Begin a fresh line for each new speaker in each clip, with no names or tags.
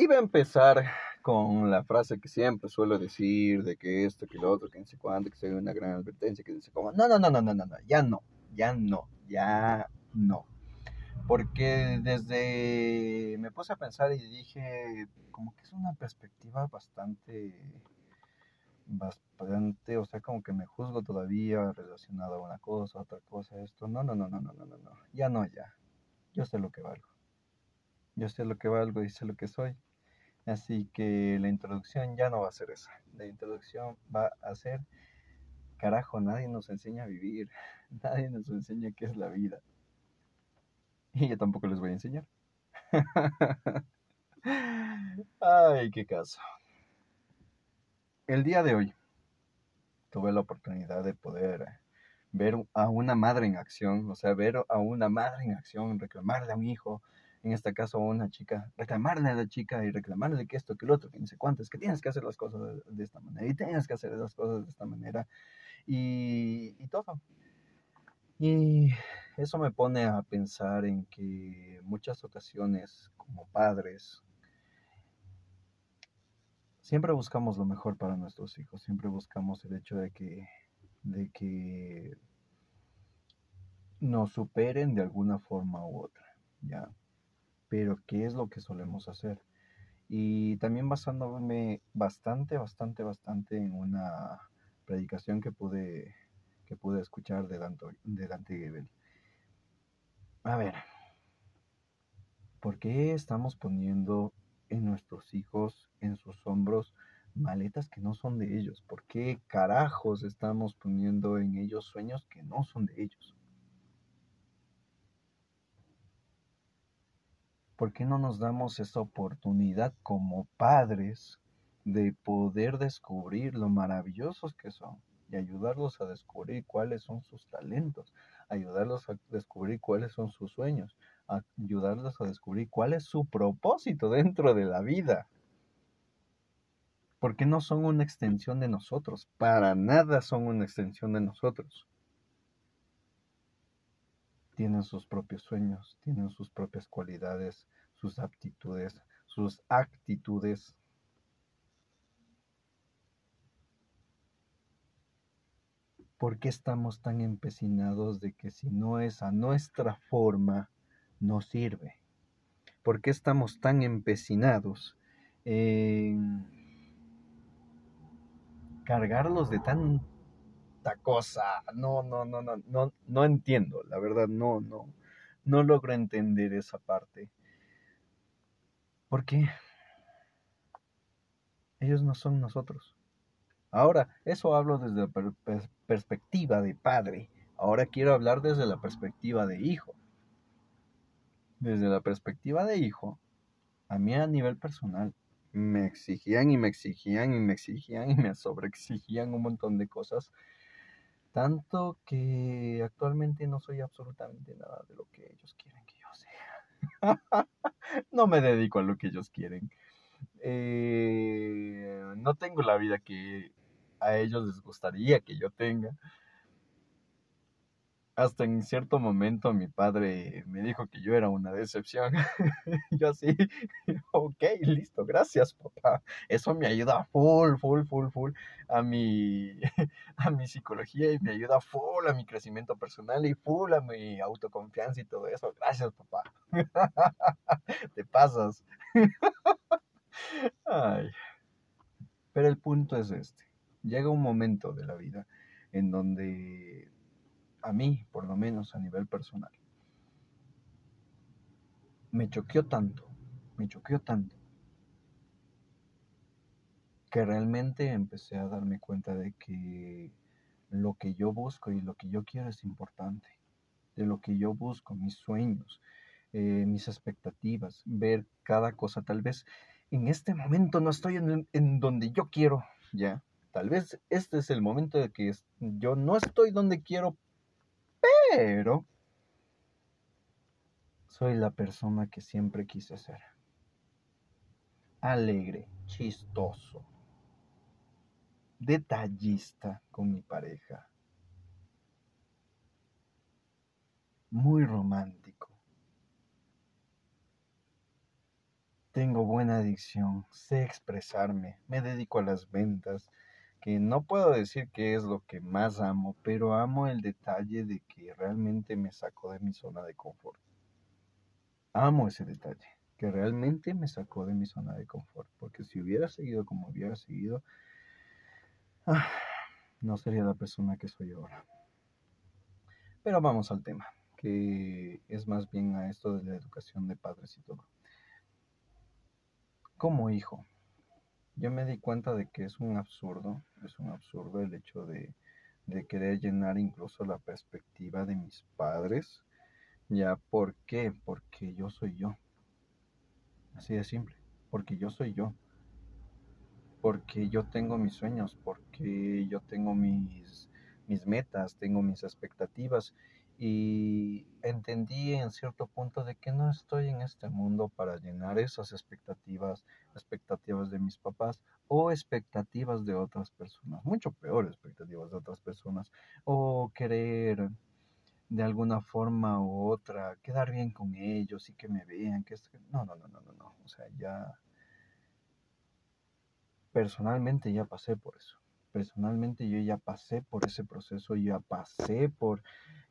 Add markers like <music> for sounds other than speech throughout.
Iba a empezar con la frase que siempre suelo decir de que esto, que lo otro, que no sé cuánto, que se una gran advertencia, que dice como, no, no, no, no, no, no, no, ya no, ya no, ya no. Porque desde me puse a pensar y dije, como que es una perspectiva bastante, bastante, o sea, como que me juzgo todavía relacionado a una cosa, otra cosa, esto. No, no, no, no, no, no, no, no, ya no, ya. Yo sé lo que valgo. Yo sé lo que valgo y sé lo que soy. Así que la introducción ya no va a ser esa. La introducción va a ser, carajo, nadie nos enseña a vivir. <laughs> Nadie nos enseña qué es la vida. Y yo tampoco les voy a enseñar. <laughs> Ay, qué caso. El día de hoy tuve la oportunidad de poder ver a una madre en acción, o sea, ver a una madre en acción, reclamarle a un hijo, en este caso una chica, reclamarle a la chica y reclamarle que esto, que lo otro, que no sé cuánto, que tienes que hacer las cosas de, esta manera y tienes que hacer las cosas de esta manera y, y todo. Y eso me pone a pensar en que muchas ocasiones como padres siempre buscamos lo mejor para nuestros hijos, siempre buscamos el hecho de que, de que nos superen de alguna forma u otra, ¿ya? Pero ¿qué es lo que solemos hacer? Y también basándome bastante, bastante, bastante en una predicación que pude, que pude escuchar de Dante, de Dante Gebel. A ver, ¿por qué estamos poniendo en nuestros hijos, en sus hombros, maletas que no son de ellos? ¿Por qué carajos estamos poniendo en ellos sueños que no son de ellos? ¿Por qué no nos damos esa oportunidad como padres de poder descubrir lo maravillosos que son y ayudarlos a descubrir cuáles son sus talentos, ayudarlos a descubrir cuáles son sus sueños, ayudarlos a descubrir cuál es su propósito dentro de la vida? Porque no son una extensión de nosotros, para nada son una extensión de nosotros tienen sus propios sueños, tienen sus propias cualidades, sus aptitudes, sus actitudes. ¿Por qué estamos tan empecinados de que si no es a nuestra forma, no sirve? ¿Por qué estamos tan empecinados en cargarlos de tan cosa. No, no, no, no, no, no entiendo, la verdad, no, no, no logro entender esa parte. Porque ellos no son nosotros. Ahora, eso hablo desde la perspectiva de padre. Ahora quiero hablar desde la perspectiva de hijo. Desde la perspectiva de hijo, a mí a nivel personal, me exigían y me exigían y me exigían y me sobreexigían un montón de cosas tanto que actualmente no soy absolutamente nada de lo que ellos quieren que yo sea. <laughs> no me dedico a lo que ellos quieren. Eh, no tengo la vida que a ellos les gustaría que yo tenga hasta en cierto momento mi padre me dijo que yo era una decepción. <laughs> yo así, <laughs> ok, listo, gracias papá. Eso me ayuda full, full, full, full a mi, <laughs> a mi psicología y me ayuda full a mi crecimiento personal y full a mi autoconfianza y todo eso. Gracias papá. Te pasas. Ay. Pero el punto es este. Llega un momento de la vida en donde a mí, por lo menos a nivel personal, me choqueó tanto, me choqueó tanto, que realmente empecé a darme cuenta de que lo que yo busco y lo que yo quiero es importante, de lo que yo busco, mis sueños, eh, mis expectativas, ver cada cosa. Tal vez en este momento no estoy en, en donde yo quiero, ya. Tal vez este es el momento de que yo no estoy donde quiero, pero soy la persona que siempre quise ser. Alegre, chistoso, detallista con mi pareja, muy romántico. tengo buena adicción, sé expresarme, me dedico a las ventas, que no puedo decir que es lo que más amo, pero amo el detalle de que realmente me sacó de mi zona de confort. Amo ese detalle, que realmente me sacó de mi zona de confort, porque si hubiera seguido como hubiera seguido, ah, no sería la persona que soy ahora. Pero vamos al tema, que es más bien a esto de la educación de padres y todo. Como hijo, yo me di cuenta de que es un absurdo, es un absurdo el hecho de, querer llenar incluso la perspectiva de mis padres. Ya, ¿por qué? Porque yo soy yo. Así de simple, porque yo soy yo. Porque yo tengo mis sueños, porque yo tengo mis, mis metas, tengo mis expectativas y entendí en cierto punto de que no estoy en este mundo para llenar esas expectativas, expectativas de mis papás o expectativas de otras personas, mucho peor expectativas de otras personas, o querer de alguna forma u otra quedar bien con ellos y que me vean, que no, no, no, no, no, no, o sea, ya personalmente ya pasé por eso personalmente yo ya pasé por ese proceso, ya pasé por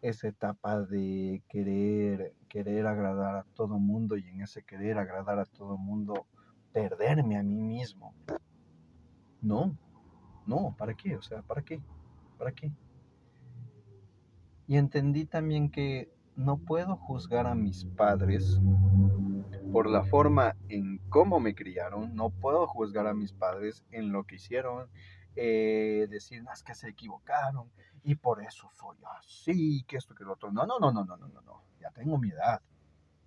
esa etapa de querer, querer agradar a todo mundo y en ese querer agradar a todo mundo perderme a mí mismo. No, no, ¿para qué? O sea, ¿para qué? ¿Para qué? Y entendí también que no puedo juzgar a mis padres por la forma en cómo me criaron, no puedo juzgar a mis padres en lo que hicieron, eh, decir, no, que se equivocaron y por eso soy así, que esto, que lo otro. No, no, no, no, no, no, no, no. Ya tengo mi edad.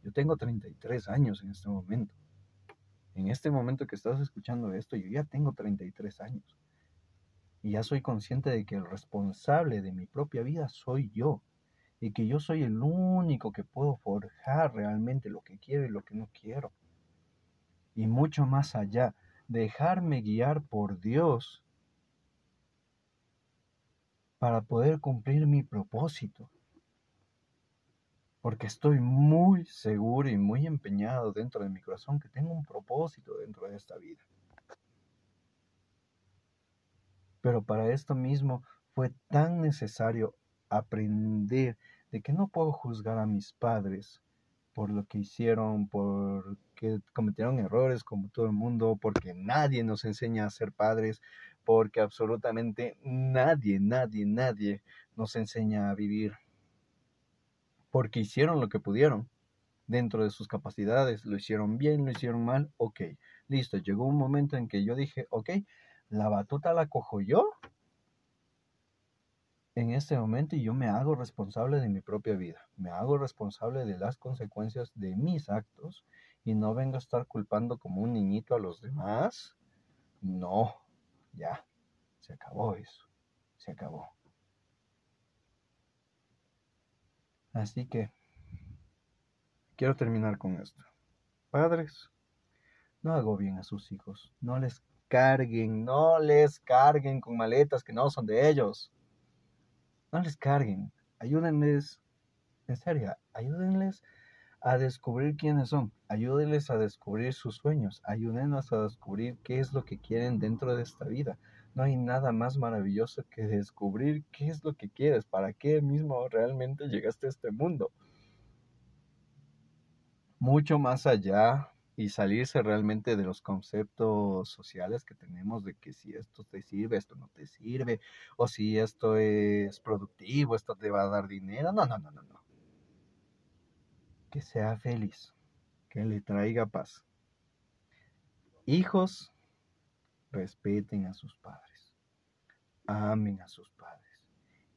Yo tengo 33 años en este momento. En este momento que estás escuchando esto, yo ya tengo 33 años. Y ya soy consciente de que el responsable de mi propia vida soy yo. Y que yo soy el único que puedo forjar realmente lo que quiero y lo que no quiero. Y mucho más allá, dejarme guiar por Dios para poder cumplir mi propósito. Porque estoy muy seguro y muy empeñado dentro de mi corazón que tengo un propósito dentro de esta vida. Pero para esto mismo fue tan necesario aprender de que no puedo juzgar a mis padres por lo que hicieron, porque cometieron errores como todo el mundo, porque nadie nos enseña a ser padres, porque absolutamente nadie, nadie, nadie nos enseña a vivir. Porque hicieron lo que pudieron dentro de sus capacidades, lo hicieron bien, lo hicieron mal, ok, listo, llegó un momento en que yo dije, ok, la batuta la cojo yo en este momento y yo me hago responsable de mi propia vida, me hago responsable de las consecuencias de mis actos y no vengo a estar culpando como un niñito a los demás. No, ya, se acabó eso, se acabó. Así que quiero terminar con esto. Padres, no hago bien a sus hijos, no les carguen, no les carguen con maletas que no son de ellos. No les carguen, ayúdenles, en serio, ayúdenles a descubrir quiénes son, ayúdenles a descubrir sus sueños, ayúdenlos a descubrir qué es lo que quieren dentro de esta vida. No hay nada más maravilloso que descubrir qué es lo que quieres, para qué mismo realmente llegaste a este mundo. Mucho más allá y salirse realmente de los conceptos sociales que tenemos de que si esto te sirve, esto no te sirve, o si esto es productivo, esto te va a dar dinero. No, no, no, no, no que sea feliz, que le traiga paz. Hijos, respeten a sus padres, amen a sus padres,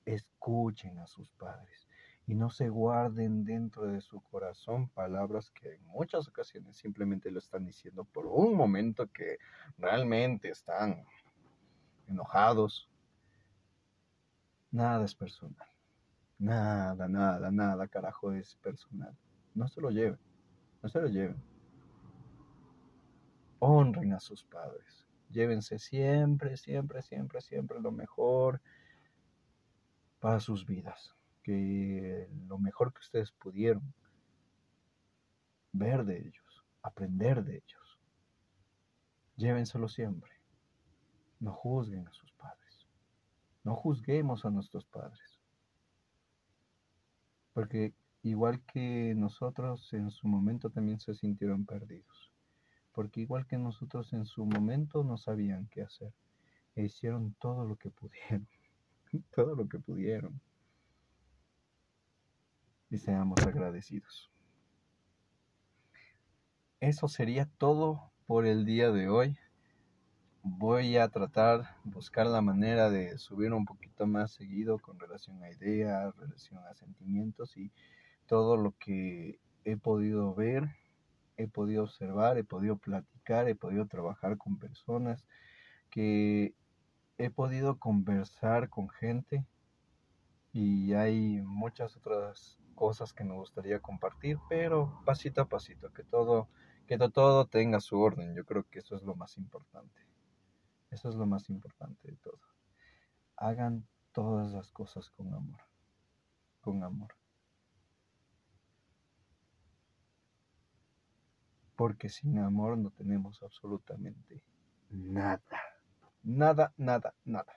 escuchen a sus padres y no se guarden dentro de su corazón palabras que en muchas ocasiones simplemente lo están diciendo por un momento que realmente están enojados. Nada es personal. Nada, nada, nada, carajo es personal no se lo lleven, no se lo lleven. Honren a sus padres, llévense siempre, siempre, siempre, siempre lo mejor para sus vidas, que lo mejor que ustedes pudieron ver de ellos, aprender de ellos. llévenselo siempre. No juzguen a sus padres. No juzguemos a nuestros padres. Porque igual que nosotros en su momento también se sintieron perdidos. Porque igual que nosotros en su momento no sabían qué hacer. E hicieron todo lo que pudieron. <laughs> todo lo que pudieron. Y seamos agradecidos. Eso sería todo por el día de hoy. Voy a tratar, buscar la manera de subir un poquito más seguido con relación a ideas, relación a sentimientos y todo lo que he podido ver, he podido observar, he podido platicar, he podido trabajar con personas, que he podido conversar con gente y hay muchas otras cosas que me gustaría compartir, pero pasito a pasito, que todo, que todo tenga su orden. Yo creo que eso es lo más importante. Eso es lo más importante de todo. Hagan todas las cosas con amor. Con amor. Porque sin amor no tenemos absolutamente nada. Nada, nada, nada.